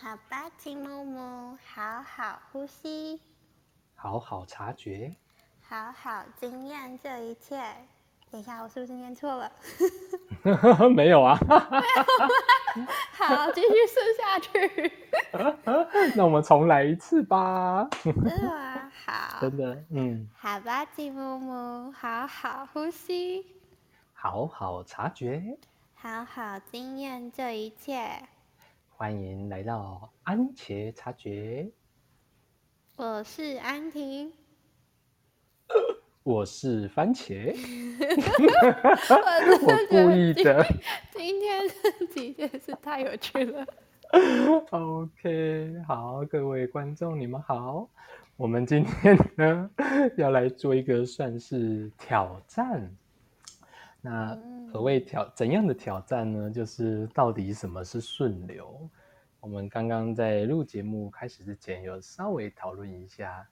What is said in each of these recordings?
好吧，金木木，好好呼吸，好好察觉，好好经验这一切。等一下，我是不是念错了？没有啊。好，继续说下去。那我们重来一次吧。真的吗？好。真的，嗯。好吧，金木木，好好呼吸，好好察觉，好好经验这一切。欢迎来到安茄察觉。我是安婷。我是番茄，我故意的。今天这几件事太有趣了。OK，好，各位观众，你们好。我们今天呢，要来做一个算是挑战。那何谓挑怎样的挑战呢？就是到底什么是顺流？我们刚刚在录节目开始之前，有稍微讨论一下。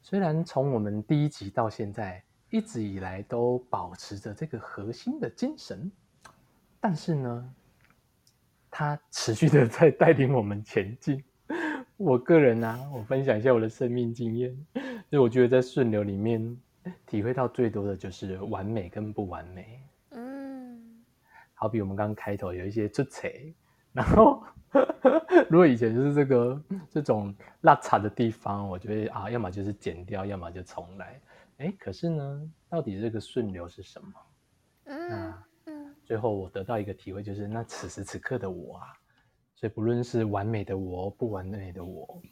虽然从我们第一集到现在一直以来都保持着这个核心的精神，但是呢，它持续的在带领我们前进。我个人呢，我分享一下我的生命经验，就我觉得在顺流里面体会到最多的就是完美跟不完美。嗯，好比我们刚刚开头有一些出彩，然后。如果以前就是这个这种落差的地方，我觉得啊，要么就是剪掉，要么就重来。哎，可是呢，到底这个顺流是什么？嗯嗯。最后我得到一个体会，就是那此时此刻的我啊，所以不论是完美的我，不完美的我啊，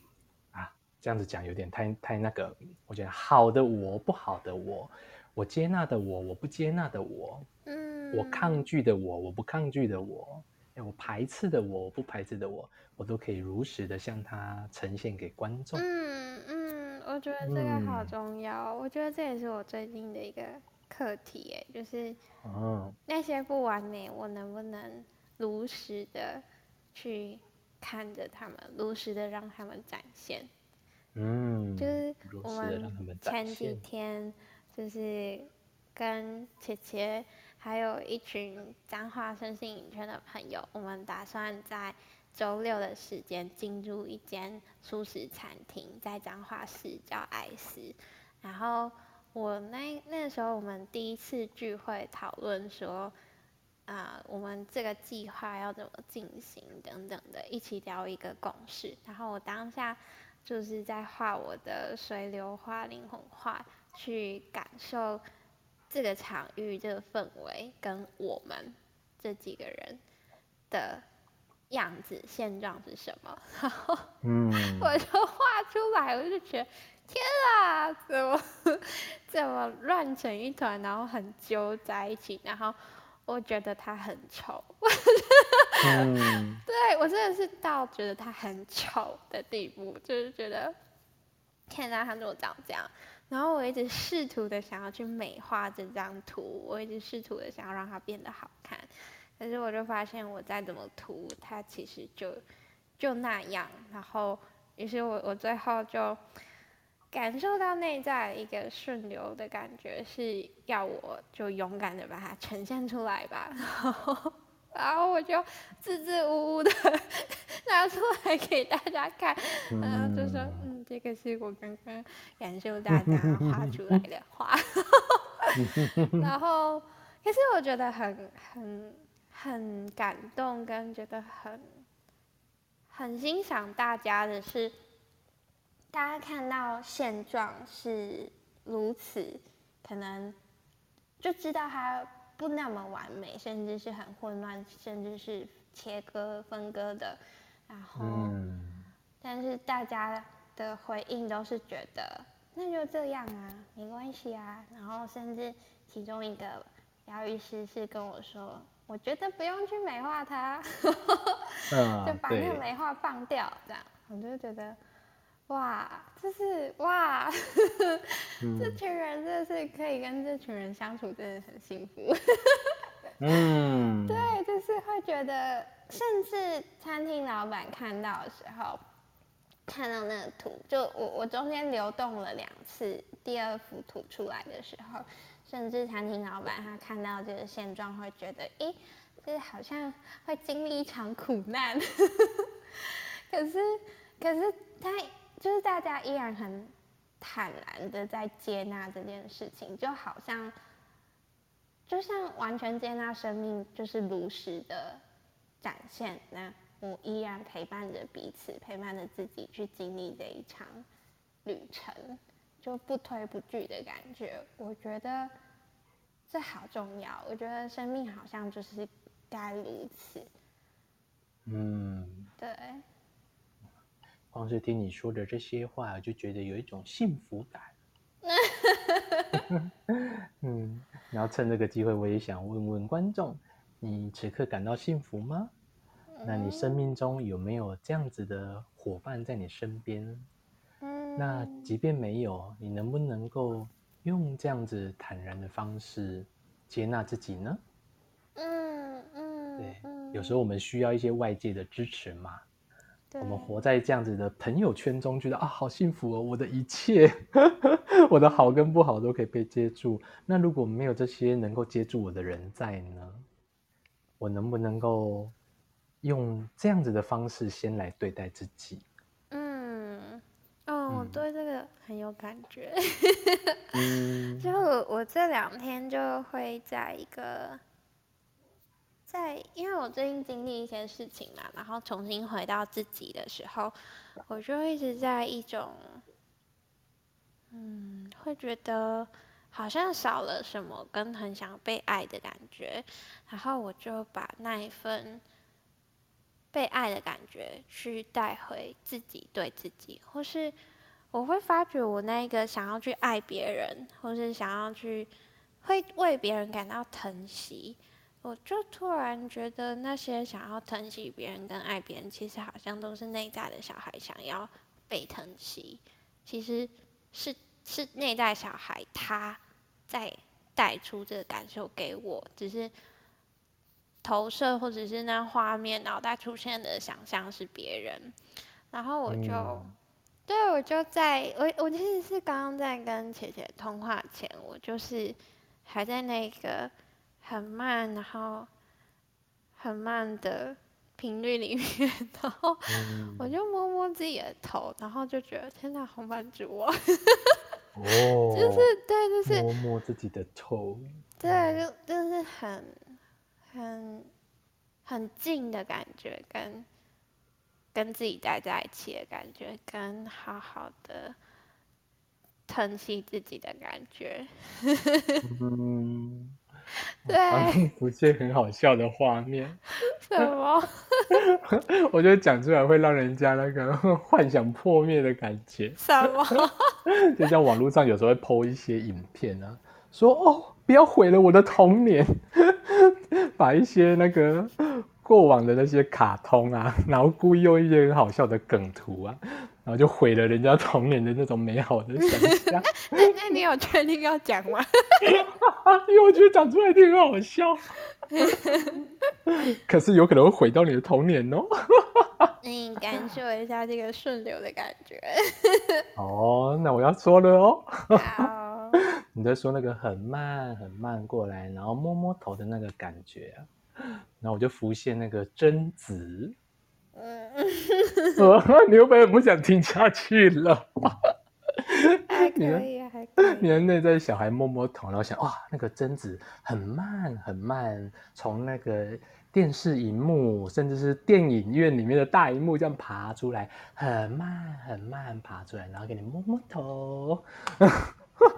这样子讲有点太太那个。我觉得好的我，不好的我，我接纳的我，我不接纳的我，嗯，我抗拒的我，我不抗拒的我。我排斥的我，不排斥的我，我都可以如实的向他呈现给观众。嗯嗯，我觉得这个好重要。我觉得这也是我最近的一个课题，哎，就是嗯，那些不完美，我能不能如实的去看着他们，如实的让他们展现？嗯，就是我们前几天就是跟姐姐。还有一群彰化身心影圈的朋友，我们打算在周六的时间进入一间素食餐厅，在彰化市叫爱思。然后我那那时候我们第一次聚会讨论说，啊，我们这个计划要怎么进行等等的，一起聊一个共识。然后我当下就是在画我的水流画、灵魂画，去感受。这个场域、这个氛围跟我们这几个人的样子、现状是什么？然后，嗯，我就画出来，我就觉得天啊，怎么怎么乱成一团，然后很揪在一起，然后我觉得他很丑。嗯，对我真的是到觉得他很丑的地步，就是觉得天呐，他怎么长这样？然后我一直试图的想要去美化这张图，我一直试图的想要让它变得好看，可是我就发现我再怎么涂，它其实就就那样。然后，于是我我最后就感受到内在一个顺流的感觉，是要我就勇敢的把它呈现出来吧。然后我就支支吾吾的 拿出来给大家看，然后就说嗯。这个是我刚刚感受大家 画出来的画，然后可是我觉得很很很感动，跟觉得很很欣赏大家的是，大家看到现状是如此，可能就知道它不那么完美，甚至是很混乱，甚至是切割分割的，然后，但是大家。的回应都是觉得那就这样啊，没关系啊。然后甚至其中一个疗愈师是跟我说，我觉得不用去美化它，就把那个美化放掉，这样我就觉得哇，就是哇，这 群人真的是可以跟这群人相处，真的很幸福。嗯，对，就是会觉得，甚至餐厅老板看到的时候。看到那个图，就我我中间流动了两次，第二幅图出来的时候，甚至餐厅老板他看到这个现状，会觉得，咦，这好像会经历一场苦难。可是，可是他就是大家依然很坦然的在接纳这件事情，就好像，就像完全接纳生命就是如实的展现。那我依然陪伴着彼此，陪伴着自己去经历这一场旅程，就不推不拒的感觉。我觉得这好重要。我觉得生命好像就是该如此。嗯，对。光是听你说的这些话，就觉得有一种幸福感。嗯，然后趁这个机会，我也想问问观众：你此刻感到幸福吗？那你生命中有没有这样子的伙伴在你身边？嗯，那即便没有，你能不能够用这样子坦然的方式接纳自己呢？嗯嗯，对，有时候我们需要一些外界的支持嘛。我们活在这样子的朋友圈中，觉得啊，好幸福哦！我的一切，我的好跟不好都可以被接住。那如果没有这些能够接住我的人在呢？我能不能够用这样子的方式先来对待自己？嗯，哦，我对这个很有感觉。就我这两天就会在一个。在，因为我最近经历一些事情嘛，然后重新回到自己的时候，我就一直在一种，嗯，会觉得好像少了什么，跟很想被爱的感觉，然后我就把那一份被爱的感觉去带回自己对自己，或是我会发觉我那个想要去爱别人，或是想要去会为别人感到疼惜。我就突然觉得，那些想要疼惜别人跟爱别人，其实好像都是内在的小孩想要被疼惜。其实是是内在小孩他在带出这个感受给我，只是投射或者是那画面脑袋出现的想象是别人。然后我就，对我就在我我其实是刚刚在跟姐姐通话前，我就是还在那个。很慢，然后很慢的频率里面，然后我就摸摸自己的头，然后就觉得天哪，好满足哦！哦，就是对，就是摸摸自己的头，对，就就是很很很近的感觉，跟跟自己待在一起的感觉，跟好好的疼惜自己的感觉。嗯。对，不是很好笑的画面。什么？我觉得讲出来会让人家那个幻想破灭的感觉。什么？就像网络上有时候会 PO 一些影片啊，说哦，不要毁了我的童年，把一些那个过往的那些卡通啊，然后故意用一些很好笑的梗图啊。然后就毁了人家童年的那种美好的想象。那你有确定要讲吗？因为我觉得讲出来一定很好笑。可是有可能会毁掉你的童年哦。你感受一下这个顺流的感觉。哦，那我要说了哦。好。你在说那个很慢很慢过来，然后摸摸头的那个感觉，然后我就浮现那个贞子。嗯，你会不会不想听下去了？还 可以，还可以。你的内在小孩摸摸头，然后想哇，那个贞子很慢很慢，从那个电视荧幕，甚至是电影院里面的大荧幕这样爬出来，很慢很慢爬出来，然后给你摸摸头。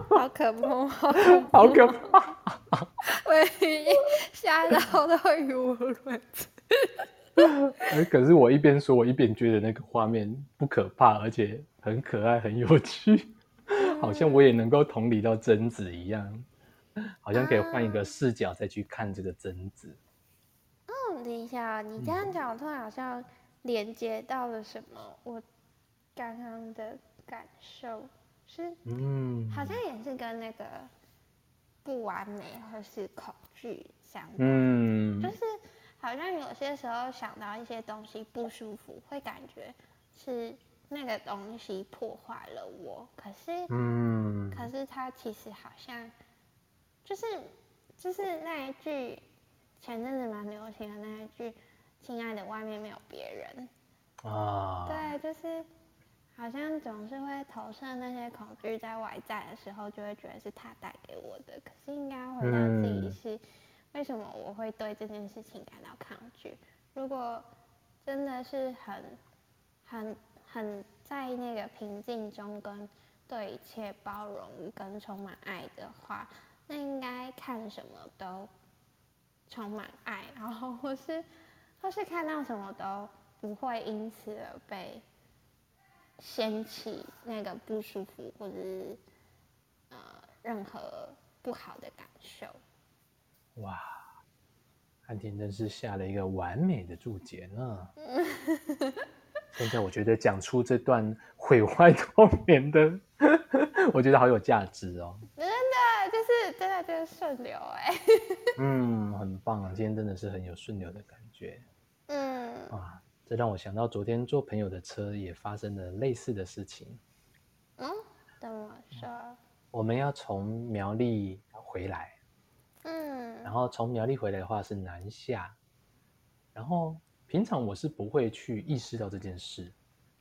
好可怕，好可 怕！我吓到都语无伦次。哎，可是我一边说，我一边觉得那个画面不可怕，而且很可爱、很有趣，好像我也能够同理到贞子一样，好像可以换一个视角再去看这个贞子。嗯，等一下，你这样讲，我突然好像连接到了什么？我刚刚的感受是，嗯，好像也是跟那个不完美或是恐惧相关，嗯，就是。好像有些时候想到一些东西不舒服，会感觉是那个东西破坏了我。可是，嗯，可是它其实好像就是就是那一句前阵子蛮流行的那一句“亲爱的，外面没有别人”，啊。对，就是好像总是会投射那些恐惧在外在的时候，就会觉得是他带给我的。可是应该回到自己是，为什么我会对这件事情感到抗拒？如果真的是很、很、很在那个平静中，跟对一切包容跟充满爱的话，那应该看什么都充满爱，然后或是 或是看到什么都不会因此而被掀起那个不舒服，或者是呃任何不好的感受。哇。安婷真是下了一个完美的注解呢。现在我觉得讲出这段毁坏童年的，我觉得好有价值哦。真的，就是真的就是顺流哎。嗯，很棒啊，今天真的是很有顺流的感觉。嗯。啊，这让我想到昨天坐朋友的车也发生了类似的事情。嗯？怎么说？我们要从苗栗回来。嗯，然后从苗栗回来的话是南下，然后平常我是不会去意识到这件事，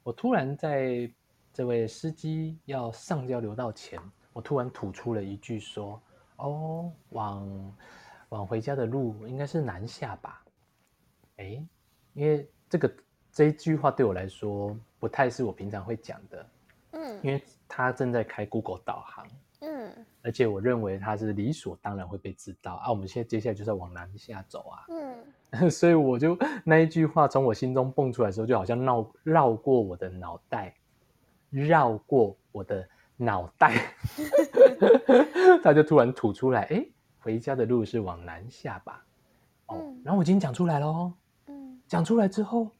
我突然在这位司机要上交流道前，我突然吐出了一句说：“哦，往往回家的路应该是南下吧？”哎，因为这个这一句话对我来说不太是我平常会讲的，嗯，因为他正在开 Google 导航。嗯，而且我认为他是理所当然会被知道啊。我们现在接下来就是要往南下走啊。嗯，所以我就那一句话从我心中蹦出来的时候，就好像绕绕过我的脑袋，绕过我的脑袋，他就突然吐出来，哎，回家的路是往南下吧？哦，然后我已经讲出来了哦。嗯，讲出来之后，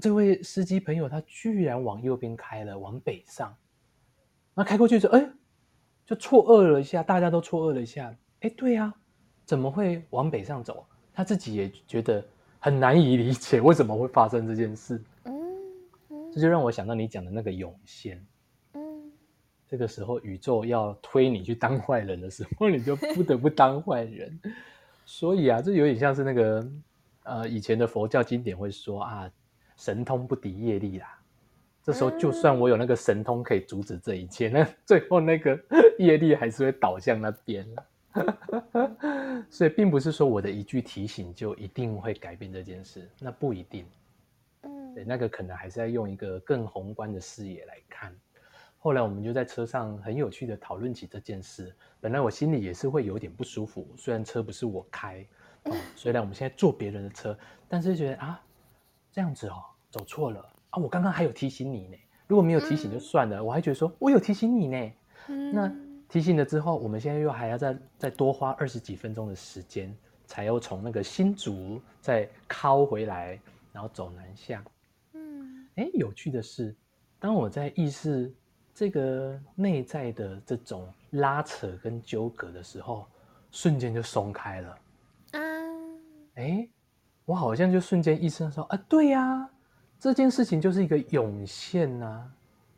这位司机朋友他居然往右边开了，往北上。那开过去之后，哎，就错愕了一下，大家都错愕了一下。哎，对呀，怎么会往北上走？他自己也觉得很难以理解，为什么会发生这件事。嗯，这就让我想到你讲的那个涌现。嗯，这个时候宇宙要推你去当坏人的时候，你就不得不当坏人。所以啊，这有点像是那个呃，以前的佛教经典会说啊，神通不敌业力啦。这时候，就算我有那个神通可以阻止这一切，那 最后那个 业力还是会倒向那边 所以，并不是说我的一句提醒就一定会改变这件事，那不一定。嗯，对，那个可能还是要用一个更宏观的视野来看。后来，我们就在车上很有趣的讨论起这件事。本来我心里也是会有点不舒服，虽然车不是我开，哦，虽然我们现在坐别人的车，但是觉得啊，这样子哦，走错了。我刚刚还有提醒你呢，如果没有提醒就算了，我还觉得说我有提醒你呢。那提醒了之后，我们现在又还要再再多花二十几分钟的时间，才要从那个新竹再靠回来，然后走南向。嗯，哎，有趣的是，当我在意识这个内在的这种拉扯跟纠葛的时候，瞬间就松开了。嗯，哎，我好像就瞬间意识到说啊，对呀。这件事情就是一个涌现呐，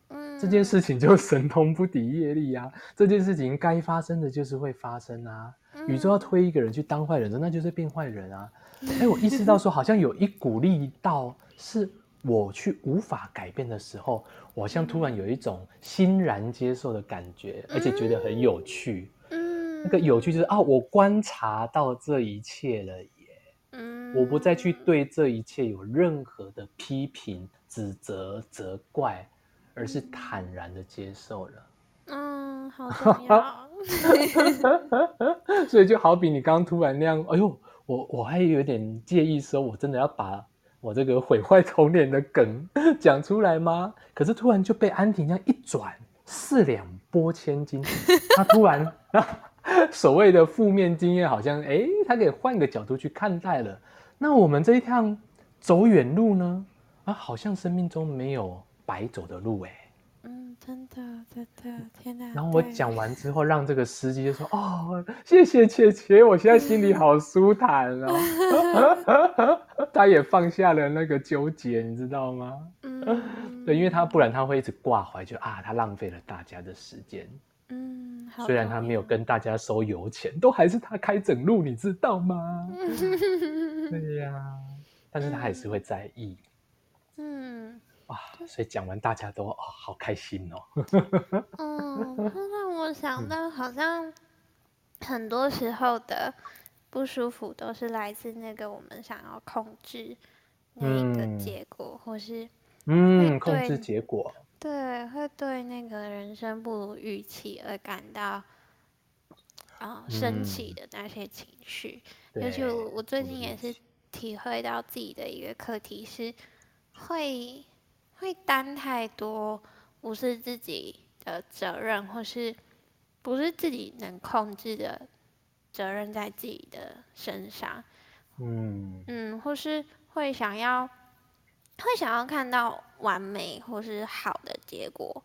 嗯，这件事情就神通不敌业力啊，这件事情该发生的就是会发生啊，宇宙要推一个人去当坏人，那就是变坏人啊。哎，我意识到说，好像有一股力道是我去无法改变的时候，我好像突然有一种欣然接受的感觉，而且觉得很有趣。嗯，那个有趣就是啊，我观察到这一切了。我不再去对这一切有任何的批评、指责、责怪，而是坦然的接受了。嗯，好重要。所以就好比你刚刚突然那样，哎呦，我我还有点介意，说我真的要把我这个毁坏童年的梗 讲出来吗？可是突然就被安婷这样一转，四两拨千斤，他突然 所谓的负面经验，好像哎，他可以换个角度去看待了。那我们这一趟走远路呢？啊，好像生命中没有白走的路哎。嗯，真的，真的，天哪！然后我讲完之后，让这个司机就说：“哦，谢谢姐姐，我现在心里好舒坦哦。”他也放下了那个纠结，你知道吗？嗯，对，因为他不然他会一直挂怀，就啊，他浪费了大家的时间。嗯，虽然他没有跟大家收油钱，都还是他开整路，你知道吗？对呀，但是他还是会在意。嗯，哇，所以讲完大家都哦好开心哦。嗯，让我想到好像很多时候的不舒服都是来自那个我们想要控制那一个结果，或是嗯控制结果，对，会对那个人生不如预期而感到啊生气的那些情绪。尤其我我最近也是体会到自己的一个课题是会。会担太多不是自己的责任，或是不是自己能控制的责任在自己的身上，嗯嗯，或是会想要会想要看到完美或是好的结果，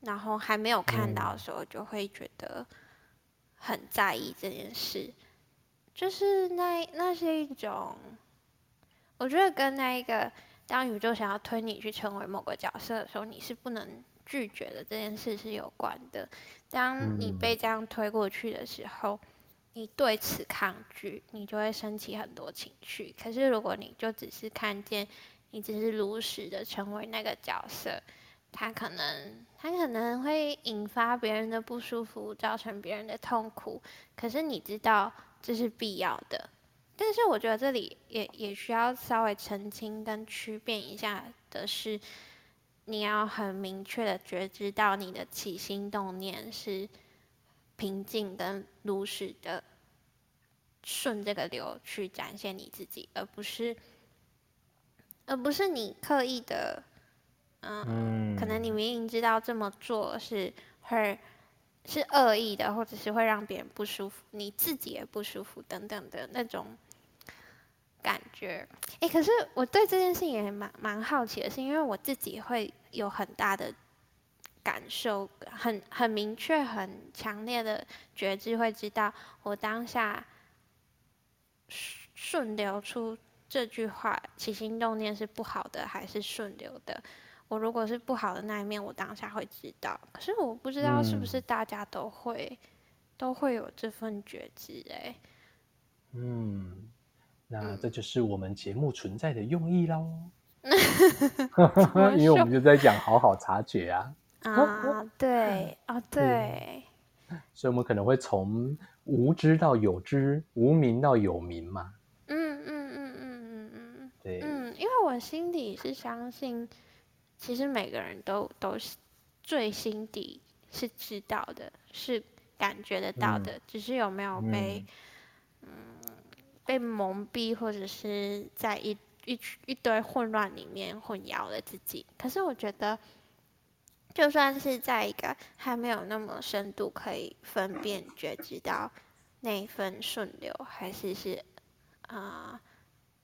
然后还没有看到的时候，就会觉得很在意这件事，就是那那是一种，我觉得跟那一个。当宇宙想要推你去成为某个角色的时候，你是不能拒绝的。这件事是有关的。当你被这样推过去的时候，你对此抗拒，你就会升起很多情绪。可是如果你就只是看见，你只是如实的成为那个角色，他可能他可能会引发别人的不舒服，造成别人的痛苦。可是你知道这是必要的。但是我觉得这里也也需要稍微澄清跟区辨一下的是，你要很明确的觉知到你的起心动念是平静跟如实的顺这个流去展现你自己，而不是而不是你刻意的，嗯，可能你明明知道这么做是会是恶意的，或者是会让别人不舒服，你自己也不舒服等等的那种。感觉，哎，可是我对这件事情也蛮蛮好奇的，是因为我自己会有很大的感受，很很明确、很强烈的觉知，会知道我当下顺流出这句话，起心动念是不好的还是顺流的？我如果是不好的那一面，我当下会知道，可是我不知道是不是大家都会都会有这份觉知，哎，嗯。那这就是我们节目存在的用意喽，因为我们就在讲好好察觉啊。啊，对，啊，对。所以，我们可能会从无知到有知，无名到有名嘛。嗯因为我心底是相信，其实每个人都都是最心底是知道的，是感觉得到的，只是有没有被嗯。被蒙蔽，或者是在一一一堆混乱里面混淆了自己。可是我觉得，就算是在一个还没有那么深度可以分辨觉知到那一份顺流，还是是啊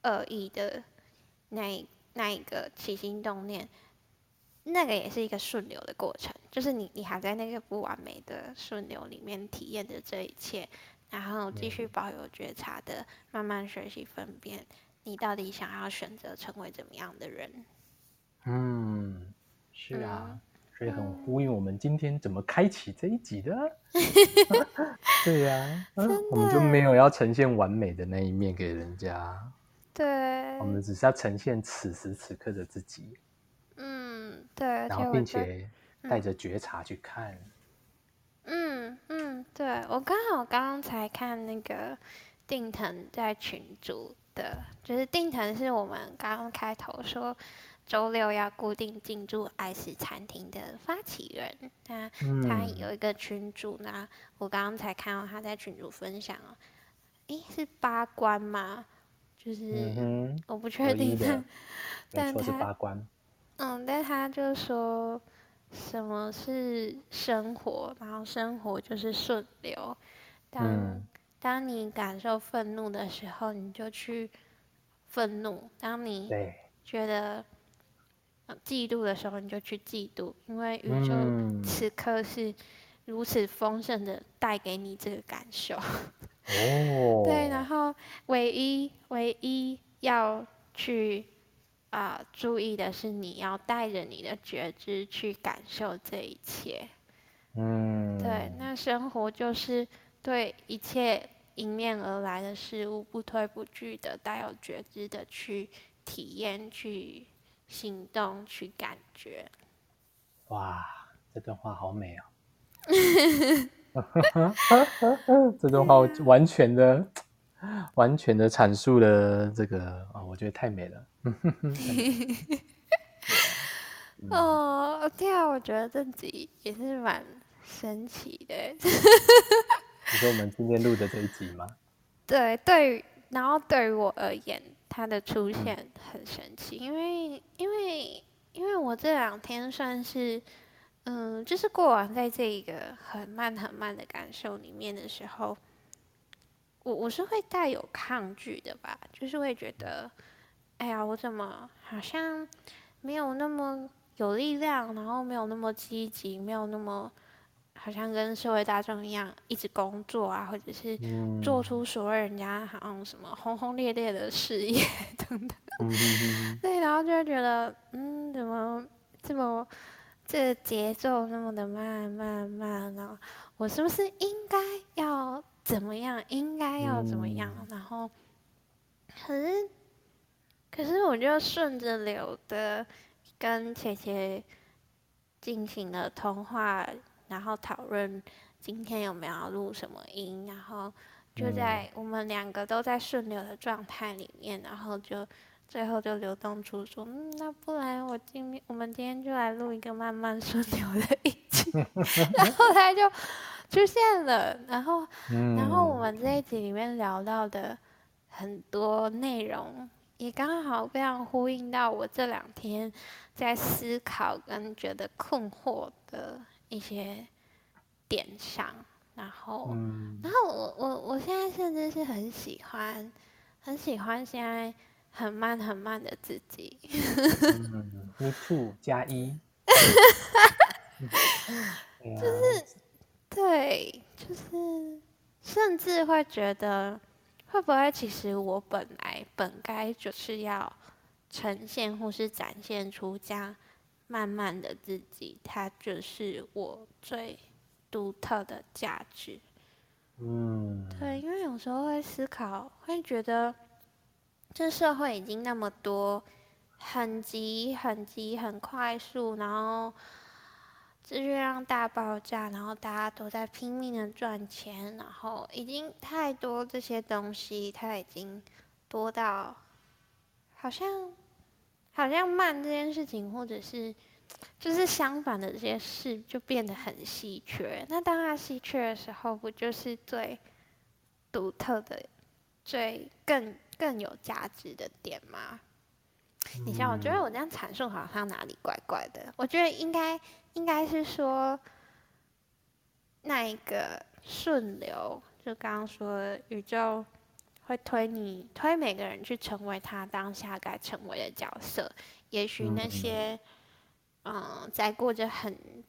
恶意的那那一个起心动念，那个也是一个顺流的过程。就是你你还在那个不完美的顺流里面体验着这一切。然后继续保有觉察的，慢慢学习分辨，你到底想要选择成为怎么样的人？嗯，是啊，所以很呼应我们今天怎么开启这一集的。对呀，我们就没有要呈现完美的那一面给人家。对，我们只是要呈现此时此刻的自己。嗯，对，然后并且带着觉察去看。嗯嗯，对我刚好刚刚才看那个定腾在群组的，就是定腾是我们刚刚开头说周六要固定进驻爱食餐厅的发起人，他他有一个群主呢，我刚刚才看到他在群主分享哦，诶，是八关吗？就是我不确定，但他八关，嗯，但他就说。什么是生活？然后生活就是顺流。当当你感受愤怒的时候，你就去愤怒；当你觉得嫉妒的时候，你就去嫉妒。因为宇宙此刻是如此丰盛的，带给你这个感受。哦。对，然后唯一唯一要去。啊，注意的是，你要带着你的觉知去感受这一切。嗯，对，那生活就是对一切迎面而来的事物不推不拒的，带有觉知的去体验、去行动去感觉。哇，这段话好美哦！这段话完全的、完全的阐述了这个啊，我觉得太美了。哦，对啊，我觉得自己也是蛮神奇的。你说我们今天录的这一集吗？对，对于然后对于我而言，它的出现很神奇，因为因为因为我这两天算是嗯，就是过往在这一个很慢很慢的感受里面的时候，我我是会带有抗拒的吧，就是会觉得，哎呀，我怎么好像没有那么。有力量，然后没有那么积极，没有那么好像跟社会大众一样一直工作啊，或者是做出所谓人家好像什么轰轰烈烈的事业等等。对，然后就会觉得，嗯，怎么这么这节奏那么的慢慢慢呢？我是不是应该要怎么样？应该要怎么样？然后可是可是我就顺着流的。跟姐姐进行了通话，然后讨论今天有没有录什么音，然后就在我们两个都在顺流的状态里面，然后就最后就流动出说，嗯，那不然我今天我们今天就来录一个慢慢顺流的一集，然后他就出现了，然后然后我们这一集里面聊到的很多内容。也刚好非常呼应到我这两天在思考跟觉得困惑的一些点上，然后，然后我我我现在甚至是很喜欢，很喜欢现在很慢很慢的自己。Me too 加一。就是，对，就是，甚至会觉得。会不会其实我本来本该就是要呈现或是展现出这样慢慢的自己，它就是我最独特的价值。嗯，对，因为有时候会思考，会觉得这社会已经那么多很急、很急、很快速，然后。资讯量大爆炸，然后大家都在拼命的赚钱，然后已经太多这些东西，它已经多到好像好像慢这件事情，或者是就是相反的这些事，就变得很稀缺。那当它稀缺的时候，不就是最独特的、最更更有价值的点吗？你像，我觉得我这样阐述好像哪里怪怪的。我觉得应该应该是说，那一个顺流，就刚刚说宇宙会推你推每个人去成为他当下该成为的角色。也许那些嗯，在过着很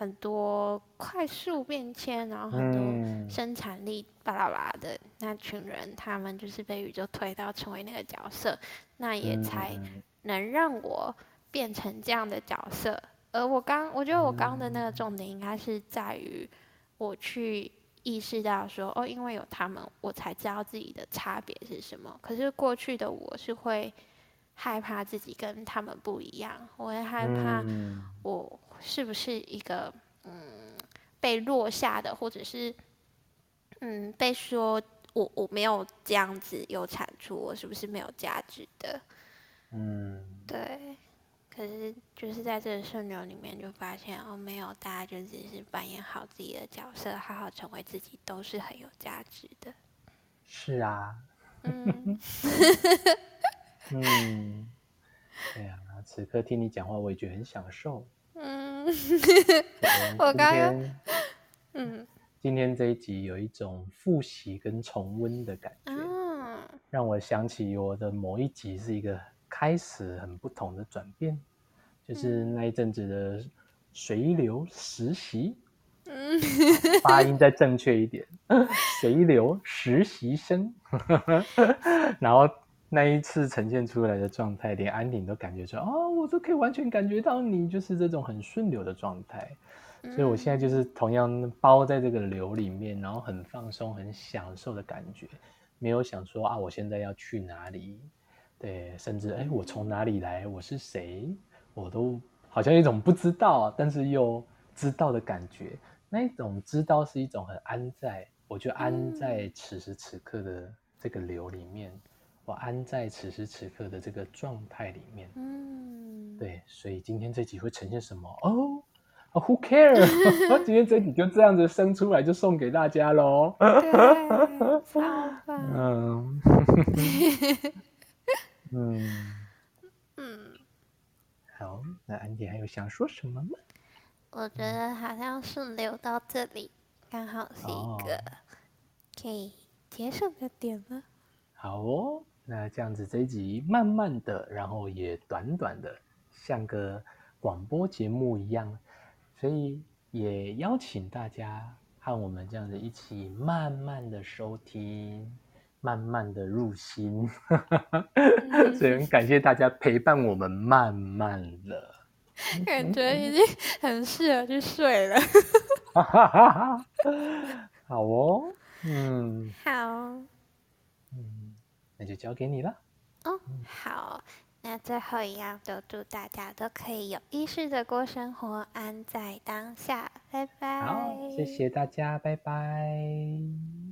很多快速变迁，然后很多生产力巴拉巴拉的那群人，他们就是被宇宙推到成为那个角色。那也才能让我变成这样的角色，而我刚，我觉得我刚的那个重点应该是在于我去意识到说，哦，因为有他们，我才知道自己的差别是什么。可是过去的我是会害怕自己跟他们不一样，我会害怕我是不是一个嗯被落下的，或者是嗯被说。我我没有这样子有产出，我是不是没有价值的？嗯，对。可是就是在这个顺流里面，就发现哦，没有，大家就只是扮演好自己的角色，好好成为自己，都是很有价值的。是啊。嗯。嗯。对呀，此刻听你讲话，我也觉得很享受。嗯。我刚刚。嗯。今天这一集有一种复习跟重温的感觉，让我想起我的某一集是一个开始很不同的转变，就是那一阵子的随流实习，发音再正确一点，随流实习生，然后那一次呈现出来的状态，连安鼎都感觉说，哦，我都可以完全感觉到你就是这种很顺流的状态。所以，我现在就是同样包在这个流里面，然后很放松、很享受的感觉，没有想说啊，我现在要去哪里，对，甚至哎，我从哪里来，我是谁，我都好像一种不知道，但是又知道的感觉。那一种知道是一种很安在，我就安在此时此刻的这个流里面，我安在此时此刻的这个状态里面。嗯，对，所以今天这集会呈现什么？哦。Who care？今天这集就这样子生出来，就送给大家喽。超棒。嗯。嗯。嗯。好，那安迪还有想说什么吗？我觉得好像是留到这里，刚好是一个可以结束的点了。好哦，那这样子这一集慢慢的，然后也短短的，像个广播节目一样。所以也邀请大家和我们这样子一起慢慢的收听，慢慢的入心，所以很感谢大家陪伴我们慢慢的，感觉已经很适合去睡了。好哦，嗯，好，嗯，那就交给你了。哦，好。那最后一样，就祝大家都可以有意识的过生活，安在当下。拜拜。好，谢谢大家，拜拜。